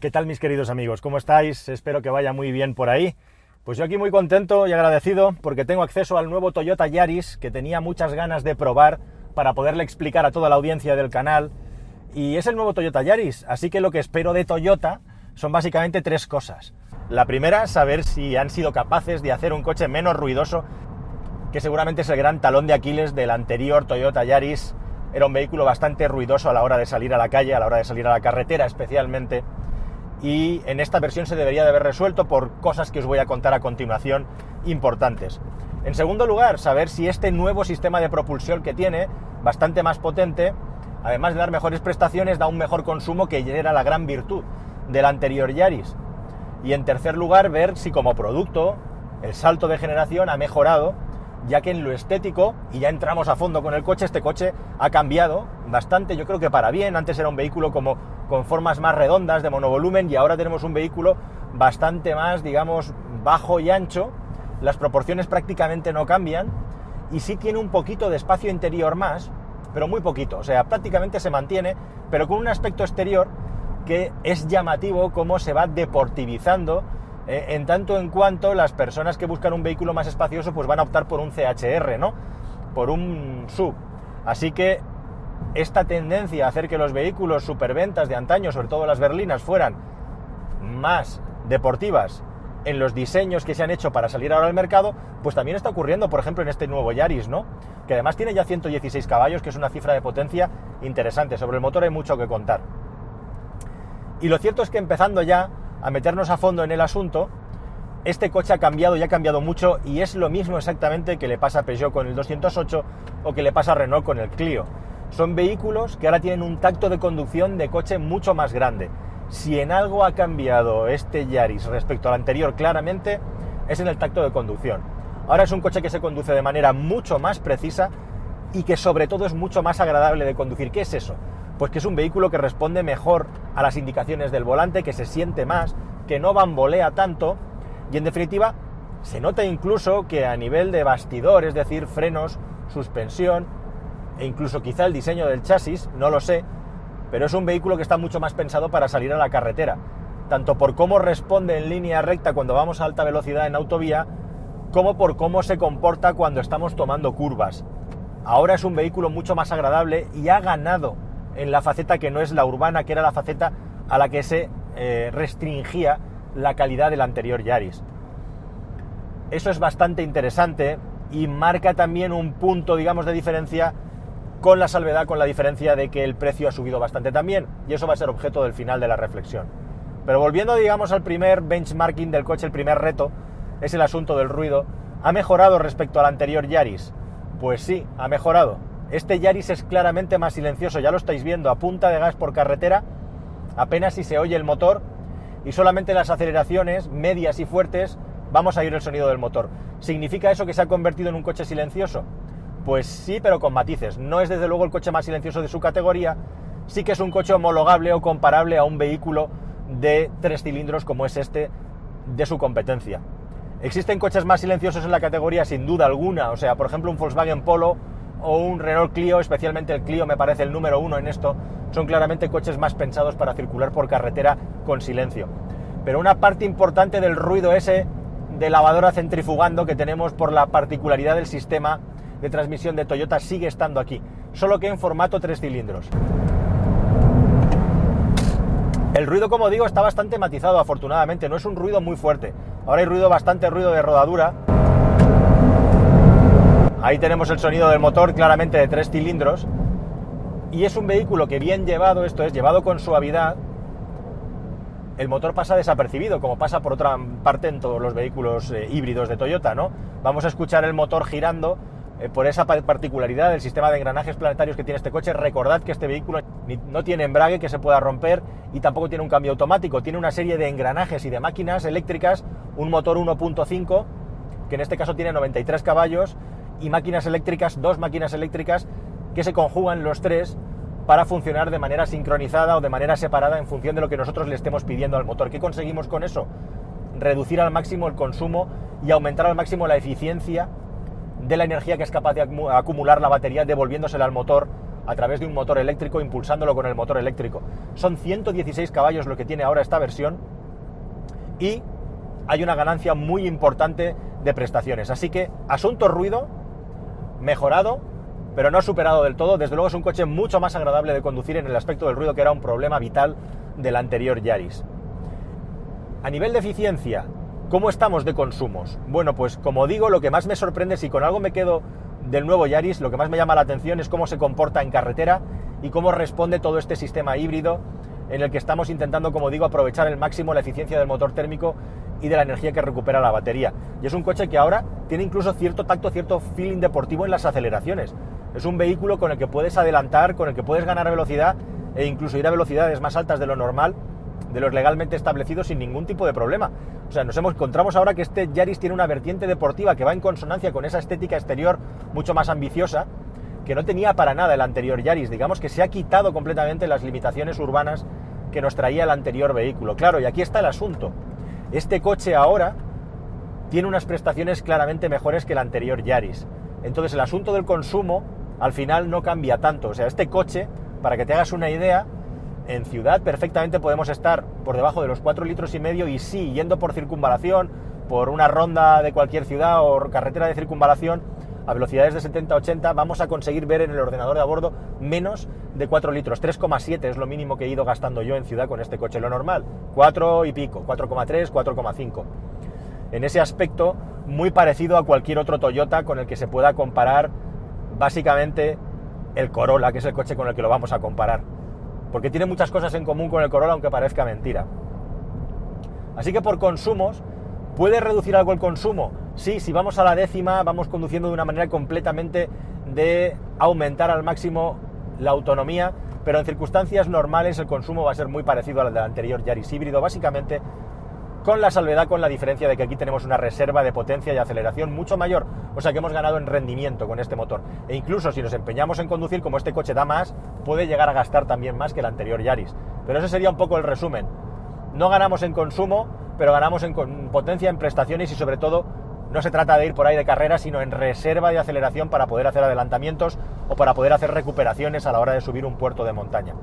¿Qué tal mis queridos amigos? ¿Cómo estáis? Espero que vaya muy bien por ahí. Pues yo aquí muy contento y agradecido porque tengo acceso al nuevo Toyota Yaris que tenía muchas ganas de probar para poderle explicar a toda la audiencia del canal. Y es el nuevo Toyota Yaris, así que lo que espero de Toyota son básicamente tres cosas. La primera, saber si han sido capaces de hacer un coche menos ruidoso, que seguramente es el gran talón de Aquiles del anterior Toyota Yaris. Era un vehículo bastante ruidoso a la hora de salir a la calle, a la hora de salir a la carretera especialmente y en esta versión se debería de haber resuelto por cosas que os voy a contar a continuación importantes. En segundo lugar, saber si este nuevo sistema de propulsión que tiene, bastante más potente, además de dar mejores prestaciones, da un mejor consumo que era la gran virtud del anterior Yaris. Y en tercer lugar, ver si como producto el salto de generación ha mejorado, ya que en lo estético, y ya entramos a fondo con el coche, este coche ha cambiado bastante, yo creo que para bien, antes era un vehículo como con formas más redondas de monovolumen y ahora tenemos un vehículo bastante más, digamos, bajo y ancho. Las proporciones prácticamente no cambian y sí tiene un poquito de espacio interior más, pero muy poquito. O sea, prácticamente se mantiene, pero con un aspecto exterior que es llamativo cómo se va deportivizando eh, en tanto en cuanto las personas que buscan un vehículo más espacioso pues van a optar por un CHR, ¿no? Por un sub. Así que esta tendencia a hacer que los vehículos superventas de antaño, sobre todo las berlinas, fueran más deportivas en los diseños que se han hecho para salir ahora al mercado, pues también está ocurriendo, por ejemplo, en este nuevo Yaris, ¿no? Que además tiene ya 116 caballos, que es una cifra de potencia interesante. Sobre el motor hay mucho que contar. Y lo cierto es que empezando ya a meternos a fondo en el asunto, este coche ha cambiado y ha cambiado mucho y es lo mismo exactamente que le pasa a Peugeot con el 208 o que le pasa a Renault con el Clio son vehículos que ahora tienen un tacto de conducción de coche mucho más grande. Si en algo ha cambiado este Yaris respecto al anterior claramente, es en el tacto de conducción. Ahora es un coche que se conduce de manera mucho más precisa y que sobre todo es mucho más agradable de conducir. ¿Qué es eso? Pues que es un vehículo que responde mejor a las indicaciones del volante, que se siente más, que no bambolea tanto y en definitiva se nota incluso que a nivel de bastidor, es decir, frenos, suspensión, e incluso quizá el diseño del chasis, no lo sé, pero es un vehículo que está mucho más pensado para salir a la carretera, tanto por cómo responde en línea recta cuando vamos a alta velocidad en autovía, como por cómo se comporta cuando estamos tomando curvas. Ahora es un vehículo mucho más agradable y ha ganado en la faceta que no es la urbana, que era la faceta a la que se eh, restringía la calidad del anterior Yaris. Eso es bastante interesante y marca también un punto, digamos, de diferencia con la salvedad, con la diferencia de que el precio ha subido bastante también, y eso va a ser objeto del final de la reflexión. Pero volviendo, digamos, al primer benchmarking del coche, el primer reto, es el asunto del ruido. ¿Ha mejorado respecto al anterior Yaris? Pues sí, ha mejorado. Este Yaris es claramente más silencioso, ya lo estáis viendo, a punta de gas por carretera, apenas si se oye el motor, y solamente las aceleraciones medias y fuertes vamos a oír el sonido del motor. ¿Significa eso que se ha convertido en un coche silencioso? Pues sí, pero con matices. No es desde luego el coche más silencioso de su categoría, sí que es un coche homologable o comparable a un vehículo de tres cilindros como es este de su competencia. Existen coches más silenciosos en la categoría sin duda alguna, o sea, por ejemplo un Volkswagen Polo o un Renault Clio, especialmente el Clio me parece el número uno en esto, son claramente coches más pensados para circular por carretera con silencio. Pero una parte importante del ruido ese de lavadora centrifugando que tenemos por la particularidad del sistema de transmisión de Toyota sigue estando aquí, solo que en formato tres cilindros. El ruido, como digo, está bastante matizado, afortunadamente, no es un ruido muy fuerte. Ahora hay ruido, bastante ruido de rodadura. Ahí tenemos el sonido del motor claramente de tres cilindros. Y es un vehículo que bien llevado, esto es, llevado con suavidad, el motor pasa desapercibido, como pasa por otra parte en todos los vehículos eh, híbridos de Toyota, ¿no? Vamos a escuchar el motor girando eh, por esa particularidad del sistema de engranajes planetarios que tiene este coche, recordad que este vehículo no tiene embrague que se pueda romper y tampoco tiene un cambio automático, tiene una serie de engranajes y de máquinas eléctricas, un motor 1.5 que en este caso tiene 93 caballos y máquinas eléctricas, dos máquinas eléctricas que se conjugan los tres para funcionar de manera sincronizada o de manera separada en función de lo que nosotros le estemos pidiendo al motor. ¿Qué conseguimos con eso? Reducir al máximo el consumo y aumentar al máximo la eficiencia de la energía que es capaz de acumular la batería devolviéndosela al motor a través de un motor eléctrico, impulsándolo con el motor eléctrico. Son 116 caballos lo que tiene ahora esta versión y hay una ganancia muy importante de prestaciones. Así que asunto ruido, mejorado, pero no superado del todo. Desde luego es un coche mucho más agradable de conducir en el aspecto del ruido, que era un problema vital del anterior Yaris. A nivel de eficiencia, ¿cómo estamos de consumos? Bueno, pues como digo, lo que más me sorprende, si con algo me quedo del nuevo Yaris, lo que más me llama la atención es cómo se comporta en carretera y cómo responde todo este sistema híbrido en el que estamos intentando, como digo, aprovechar al máximo la eficiencia del motor térmico y de la energía que recupera la batería. Y es un coche que ahora tiene incluso cierto tacto, cierto feeling deportivo en las aceleraciones. Es un vehículo con el que puedes adelantar, con el que puedes ganar velocidad e incluso ir a velocidades más altas de lo normal, de los legalmente establecidos sin ningún tipo de problema. O sea, nos encontramos ahora que este Yaris tiene una vertiente deportiva que va en consonancia con esa estética exterior mucho más ambiciosa que no tenía para nada el anterior Yaris. Digamos que se ha quitado completamente las limitaciones urbanas que nos traía el anterior vehículo. Claro, y aquí está el asunto. Este coche ahora tiene unas prestaciones claramente mejores que el anterior Yaris. Entonces el asunto del consumo al final no cambia tanto. O sea, este coche, para que te hagas una idea, en ciudad perfectamente podemos estar por debajo de los 4 litros y medio y sí, yendo por circunvalación, por una ronda de cualquier ciudad o carretera de circunvalación, a velocidades de 70-80 vamos a conseguir ver en el ordenador de a bordo menos de 4 litros. 3,7 es lo mínimo que he ido gastando yo en ciudad con este coche, lo normal. 4 y pico, 4,3, 4,5. En ese aspecto, muy parecido a cualquier otro Toyota con el que se pueda comparar básicamente el Corolla, que es el coche con el que lo vamos a comparar. Porque tiene muchas cosas en común con el Corolla, aunque parezca mentira. Así que por consumos, ¿puede reducir algo el consumo? Sí, si vamos a la décima, vamos conduciendo de una manera completamente de aumentar al máximo la autonomía, pero en circunstancias normales el consumo va a ser muy parecido al del anterior Yaris híbrido, básicamente con la salvedad, con la diferencia de que aquí tenemos una reserva de potencia y aceleración mucho mayor, o sea que hemos ganado en rendimiento con este motor. E incluso si nos empeñamos en conducir como este coche da más, puede llegar a gastar también más que el anterior Yaris. Pero ese sería un poco el resumen. No ganamos en consumo, pero ganamos en potencia, en prestaciones y sobre todo no se trata de ir por ahí de carrera, sino en reserva de aceleración para poder hacer adelantamientos o para poder hacer recuperaciones a la hora de subir un puerto de montaña.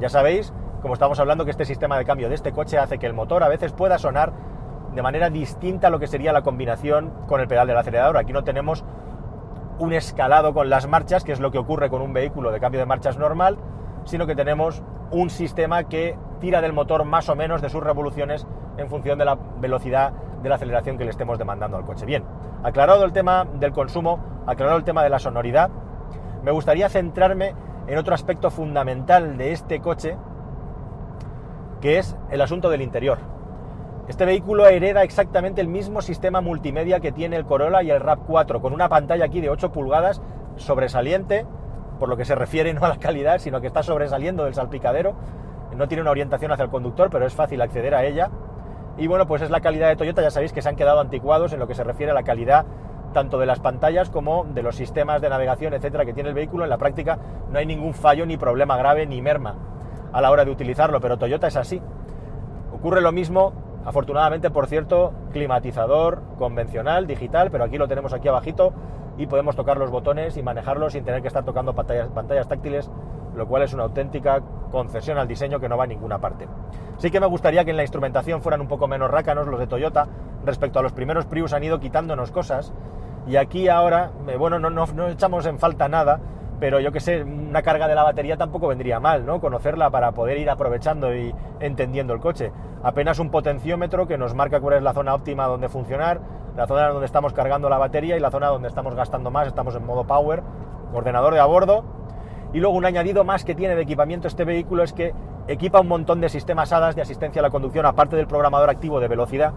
Ya sabéis como estamos hablando, que este sistema de cambio de este coche hace que el motor a veces pueda sonar de manera distinta a lo que sería la combinación con el pedal del acelerador. Aquí no tenemos un escalado con las marchas, que es lo que ocurre con un vehículo de cambio de marchas normal, sino que tenemos un sistema que tira del motor más o menos de sus revoluciones en función de la velocidad de la aceleración que le estemos demandando al coche. Bien, aclarado el tema del consumo, aclarado el tema de la sonoridad, me gustaría centrarme en otro aspecto fundamental de este coche, que es el asunto del interior. Este vehículo hereda exactamente el mismo sistema multimedia que tiene el Corolla y el RAV4, con una pantalla aquí de 8 pulgadas sobresaliente, por lo que se refiere no a la calidad, sino que está sobresaliendo del salpicadero. No tiene una orientación hacia el conductor, pero es fácil acceder a ella. Y bueno, pues es la calidad de Toyota, ya sabéis que se han quedado anticuados en lo que se refiere a la calidad tanto de las pantallas como de los sistemas de navegación, etcétera, que tiene el vehículo. En la práctica no hay ningún fallo, ni problema grave, ni merma a la hora de utilizarlo, pero Toyota es así. Ocurre lo mismo, afortunadamente, por cierto, climatizador convencional, digital, pero aquí lo tenemos aquí abajito y podemos tocar los botones y manejarlos sin tener que estar tocando pantallas, táctiles, lo cual es una auténtica concesión al diseño que no va a ninguna parte. Sí que me gustaría que en la instrumentación fueran un poco menos rácanos los de Toyota, respecto a los primeros Prius han ido quitándonos cosas, y aquí ahora, eh, bueno, no, no, no echamos en falta nada, pero yo que sé, una carga de la batería tampoco vendría mal, ¿no? Conocerla para poder ir aprovechando y entendiendo el coche. Apenas un potenciómetro que nos marca cuál es la zona óptima donde funcionar, la zona donde estamos cargando la batería y la zona donde estamos gastando más, estamos en modo power, ordenador de a bordo. Y luego un añadido más que tiene de equipamiento este vehículo es que equipa un montón de sistemas HADAS de asistencia a la conducción, aparte del programador activo de velocidad,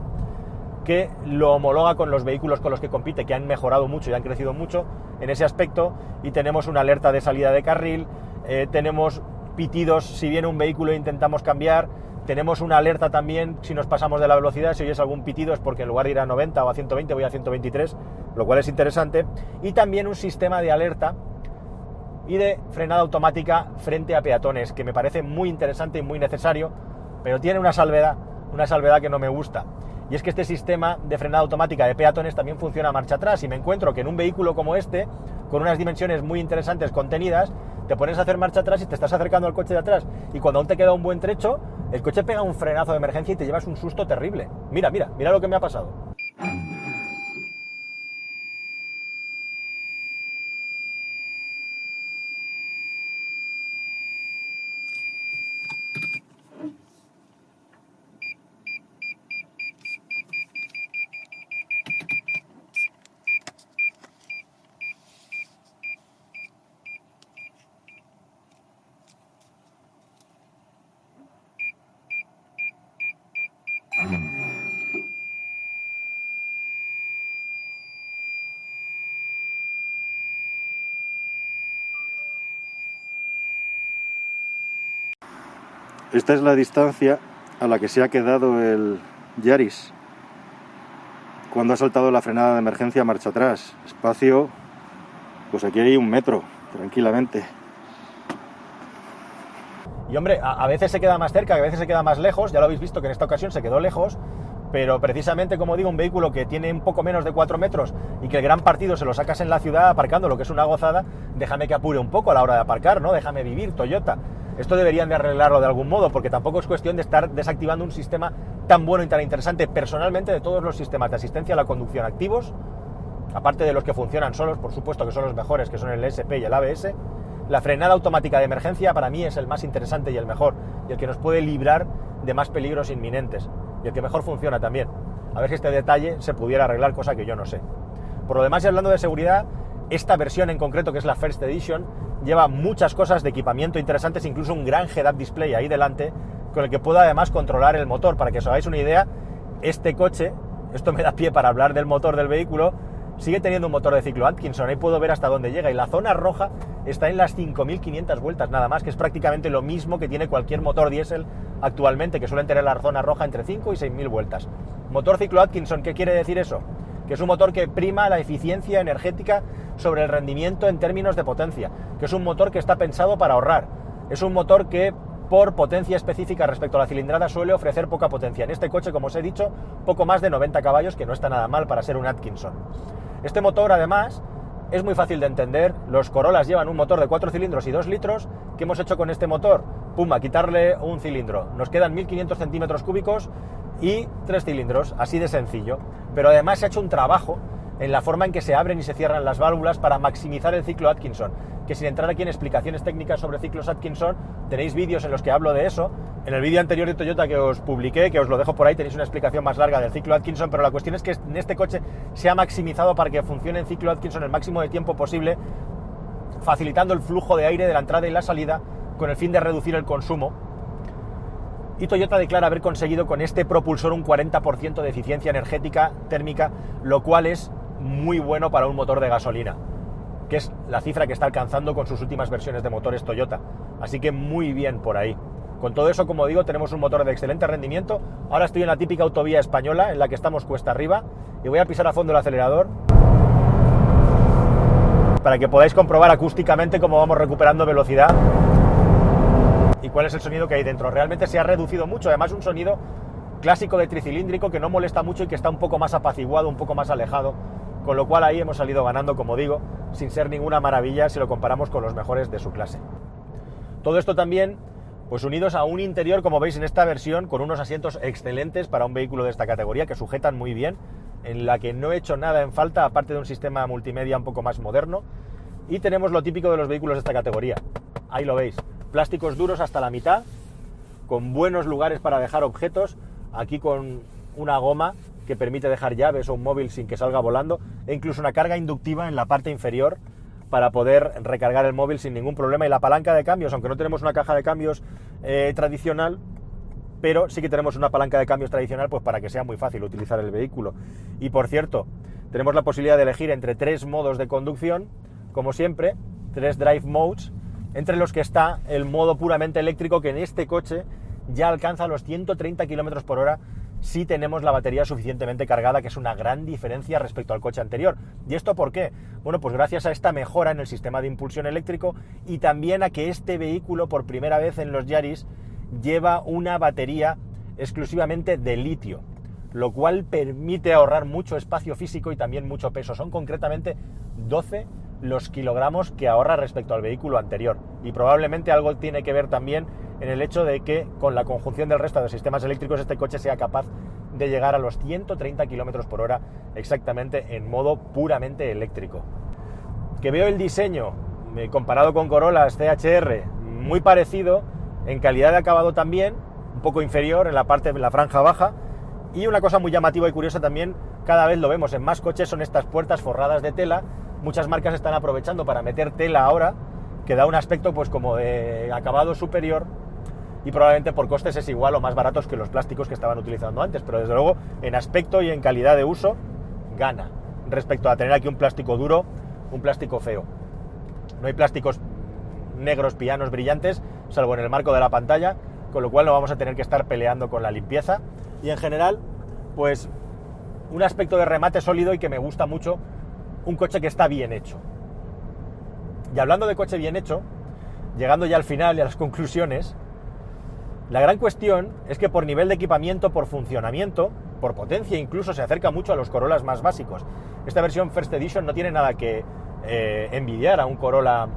que lo homologa con los vehículos con los que compite, que han mejorado mucho y han crecido mucho en ese aspecto, y tenemos una alerta de salida de carril, eh, tenemos pitidos si viene un vehículo e intentamos cambiar, tenemos una alerta también si nos pasamos de la velocidad, si oyes algún pitido es porque en lugar de ir a 90 o a 120 voy a 123, lo cual es interesante, y también un sistema de alerta y de frenada automática frente a peatones, que me parece muy interesante y muy necesario, pero tiene una salvedad, una salvedad que no me gusta y es que este sistema de frenada automática de peatones también funciona a marcha atrás y me encuentro que en un vehículo como este, con unas dimensiones muy interesantes contenidas, te pones a hacer marcha atrás y te estás acercando al coche de atrás. Y cuando aún te queda un buen trecho, el coche pega un frenazo de emergencia y te llevas un susto terrible. Mira, mira, mira lo que me ha pasado. Esta es la distancia a la que se ha quedado el Yaris cuando ha saltado la frenada de emergencia marcha atrás. Espacio, pues aquí hay un metro, tranquilamente. Y hombre, a, veces se queda más cerca, a veces se queda más lejos, ya lo habéis visto que en esta ocasión se quedó lejos, pero precisamente, como digo, un vehículo que tiene un poco menos de 4 metros y que el gran partido se lo sacas en la ciudad aparcando, lo que es una gozada, déjame que apure un poco a la hora de aparcar, ¿no? Déjame vivir, Toyota. Esto deberían de arreglarlo de algún modo, porque tampoco es cuestión de estar desactivando un sistema tan bueno y tan interesante. Personalmente, de todos los sistemas de asistencia a la conducción activos, aparte de los que funcionan solos, por supuesto que son los mejores, que son el SP y el ABS, la frenada automática de emergencia para mí es el más interesante y el mejor, y el que nos puede librar de más peligros inminentes, y el que mejor funciona también. A ver si este detalle se pudiera arreglar, cosa que yo no sé. Por lo demás, y hablando de seguridad, esta versión en concreto, que es la First Edition, lleva muchas cosas de equipamiento interesantes, incluso un gran head-up display ahí delante, con el que puedo además controlar el motor. Para que os hagáis una idea, este coche, esto me da pie para hablar del motor del vehículo, sigue teniendo un motor de ciclo Atkinson, ahí puedo ver hasta dónde llega. Y la zona roja está en las 5.500 vueltas nada más, que es prácticamente lo mismo que tiene cualquier motor diésel actualmente, que suelen tener la zona roja entre 5 y 6.000 vueltas. Motor ciclo Atkinson, ¿qué quiere decir eso? Que es un motor que prima la eficiencia energética sobre el rendimiento en términos de potencia, que es un motor que está pensado para ahorrar, es un motor que por potencia específica respecto a la cilindrada suele ofrecer poca potencia. En este coche, como os he dicho, poco más de 90 caballos, que no está nada mal para ser un Atkinson. Este motor, además, es muy fácil de entender. Los Corollas llevan un motor de 4 cilindros y 2 litros. ¿Qué hemos hecho con este motor? Pum, a quitarle un cilindro. Nos quedan 1500 centímetros cúbicos y 3 cilindros, así de sencillo. Pero además se ha hecho un trabajo en la forma en que se abren y se cierran las válvulas para maximizar el ciclo Atkinson. Que sin entrar aquí en explicaciones técnicas sobre ciclos Atkinson, tenéis vídeos en los que hablo de eso. En el vídeo anterior de Toyota que os publiqué, que os lo dejo por ahí, tenéis una explicación más larga del ciclo Atkinson, pero la cuestión es que en este coche se ha maximizado para que funcione el ciclo Atkinson el máximo de tiempo posible, facilitando el flujo de aire de la entrada y la salida con el fin de reducir el consumo. Y Toyota declara haber conseguido con este propulsor un 40% de eficiencia energética térmica, lo cual es muy bueno para un motor de gasolina, que es la cifra que está alcanzando con sus últimas versiones de motores Toyota. Así que muy bien por ahí. Con todo eso, como digo, tenemos un motor de excelente rendimiento. Ahora estoy en la típica autovía española en la que estamos cuesta arriba y voy a pisar a fondo el acelerador para que podáis comprobar acústicamente cómo vamos recuperando velocidad y cuál es el sonido que hay dentro. Realmente se ha reducido mucho, además un sonido clásico de tricilíndrico que no molesta mucho y que está un poco más apaciguado, un poco más alejado con lo cual ahí hemos salido ganando, como digo, sin ser ninguna maravilla si lo comparamos con los mejores de su clase. Todo esto también, pues unidos a un interior, como veis en esta versión, con unos asientos excelentes para un vehículo de esta categoría, que sujetan muy bien, en la que no he hecho nada en falta, aparte de un sistema multimedia un poco más moderno. Y tenemos lo típico de los vehículos de esta categoría. Ahí lo veis, plásticos duros hasta la mitad, con buenos lugares para dejar objetos, aquí con una goma que permite dejar llaves o un móvil sin que salga volando, e incluso una carga inductiva en la parte inferior para poder recargar el móvil sin ningún problema. Y la palanca de cambios, aunque no tenemos una caja de cambios eh, tradicional, pero sí que tenemos una palanca de cambios tradicional pues para que sea muy fácil utilizar el vehículo. Y por cierto, tenemos la posibilidad de elegir entre tres modos de conducción, como siempre, tres drive modes, entre los que está el modo puramente eléctrico que en este coche ya alcanza los 130 km por hora si tenemos la batería suficientemente cargada, que es una gran diferencia respecto al coche anterior. ¿Y esto por qué? Bueno, pues gracias a esta mejora en el sistema de impulsión eléctrico y también a que este vehículo por primera vez en los Yaris lleva una batería exclusivamente de litio, lo cual permite ahorrar mucho espacio físico y también mucho peso. Son concretamente 12 los kilogramos que ahorra respecto al vehículo anterior. Y probablemente algo tiene que ver también en el hecho de que con la conjunción del resto de sistemas eléctricos este coche sea capaz de llegar a los 130 km por hora exactamente en modo puramente eléctrico. Que veo el diseño eh, comparado con Corollas CHR muy parecido, en calidad de acabado también, un poco inferior en la parte de la franja baja. Y una cosa muy llamativa y curiosa también, cada vez lo vemos en más coches, son estas puertas forradas de tela. Muchas marcas están aprovechando para meter tela ahora, que da un aspecto pues como de acabado superior y probablemente por costes es igual o más baratos que los plásticos que estaban utilizando antes, pero desde luego en aspecto y en calidad de uso gana respecto a tener aquí un plástico duro, un plástico feo. No hay plásticos negros pianos brillantes, salvo en el marco de la pantalla, con lo cual no vamos a tener que estar peleando con la limpieza. Y en general, pues un aspecto de remate sólido y que me gusta mucho, un coche que está bien hecho. Y hablando de coche bien hecho, llegando ya al final y a las conclusiones, la gran cuestión es que por nivel de equipamiento, por funcionamiento, por potencia incluso se acerca mucho a los Corollas más básicos. Esta versión First Edition no tiene nada que eh, envidiar a un Corolla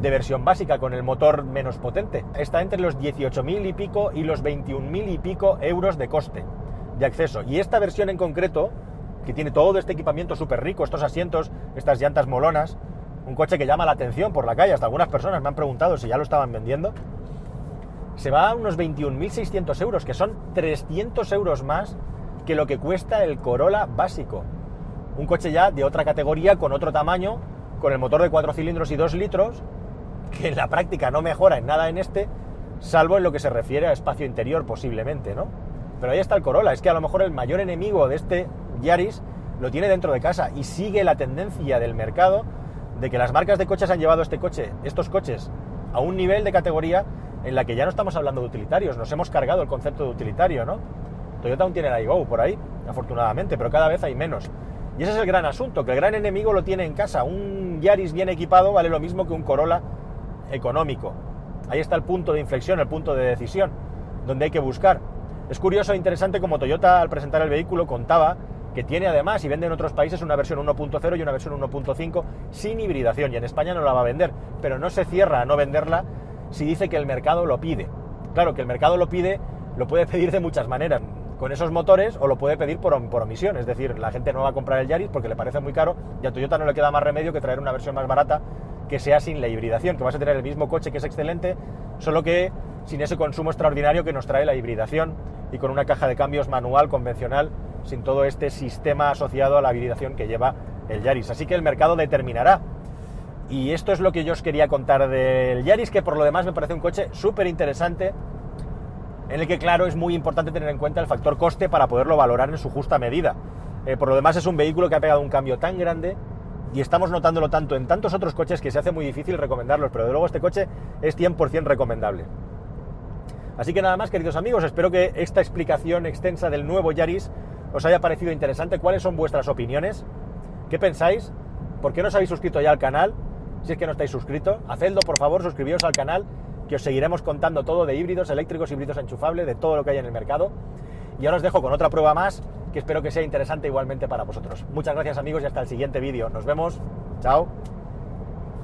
de versión básica con el motor menos potente. Está entre los 18.000 y pico y los 21.000 y pico euros de coste de acceso. Y esta versión en concreto, que tiene todo este equipamiento súper rico, estos asientos, estas llantas molonas, un coche que llama la atención por la calle, hasta algunas personas me han preguntado si ya lo estaban vendiendo, se va a unos 21.600 euros, que son 300 euros más que lo que cuesta el Corolla básico. Un coche ya de otra categoría, con otro tamaño, con el motor de 4 cilindros y 2 litros, que en la práctica no mejora en nada en este, salvo en lo que se refiere a espacio interior posiblemente, ¿no? Pero ahí está el Corolla, es que a lo mejor el mayor enemigo de este Yaris lo tiene dentro de casa y sigue la tendencia del mercado de que las marcas de coches han llevado este coche, estos coches a un nivel de categoría en la que ya no estamos hablando de utilitarios, nos hemos cargado el concepto de utilitario, ¿no? Toyota aún tiene la iGo por ahí, afortunadamente, pero cada vez hay menos. Y ese es el gran asunto, que el gran enemigo lo tiene en casa. Un Yaris bien equipado vale lo mismo que un Corolla económico. Ahí está el punto de inflexión, el punto de decisión, donde hay que buscar. Es curioso e interesante como Toyota al presentar el vehículo contaba que tiene además y vende en otros países una versión 1.0 y una versión 1.5 sin hibridación y en España no la va a vender, pero no se cierra a no venderla si dice que el mercado lo pide. Claro, que el mercado lo pide, lo puede pedir de muchas maneras, con esos motores o lo puede pedir por, omisión, es decir, la gente no va a comprar el Yaris porque le parece muy caro y a Toyota no le queda más remedio que traer una versión más barata que sea sin la hibridación, que vas a tener el mismo coche que es excelente, solo que sin ese consumo extraordinario que nos trae la hibridación y con una caja de cambios manual convencional, sin todo este sistema asociado a la hibridación que lleva el Yaris. Así que el mercado determinará. Y esto es lo que yo os quería contar del Yaris, que por lo demás me parece un coche súper interesante, en el que claro es muy importante tener en cuenta el factor coste para poderlo valorar en su justa medida. Eh, por lo demás es un vehículo que ha pegado un cambio tan grande y estamos notándolo tanto en tantos otros coches que se hace muy difícil recomendarlos, pero de luego este coche es 100% recomendable. Así que nada más, queridos amigos, espero que esta explicación extensa del nuevo Yaris os haya parecido interesante. ¿Cuáles son vuestras opiniones? ¿Qué pensáis? ¿Por qué no os habéis suscrito ya al canal? Si es que no estáis suscritos, hacedlo por favor, suscribiros al canal, que os seguiremos contando todo de híbridos, eléctricos, híbridos enchufables, de todo lo que hay en el mercado. Y ahora os dejo con otra prueba más que espero que sea interesante igualmente para vosotros. Muchas gracias amigos y hasta el siguiente vídeo. Nos vemos. Chao.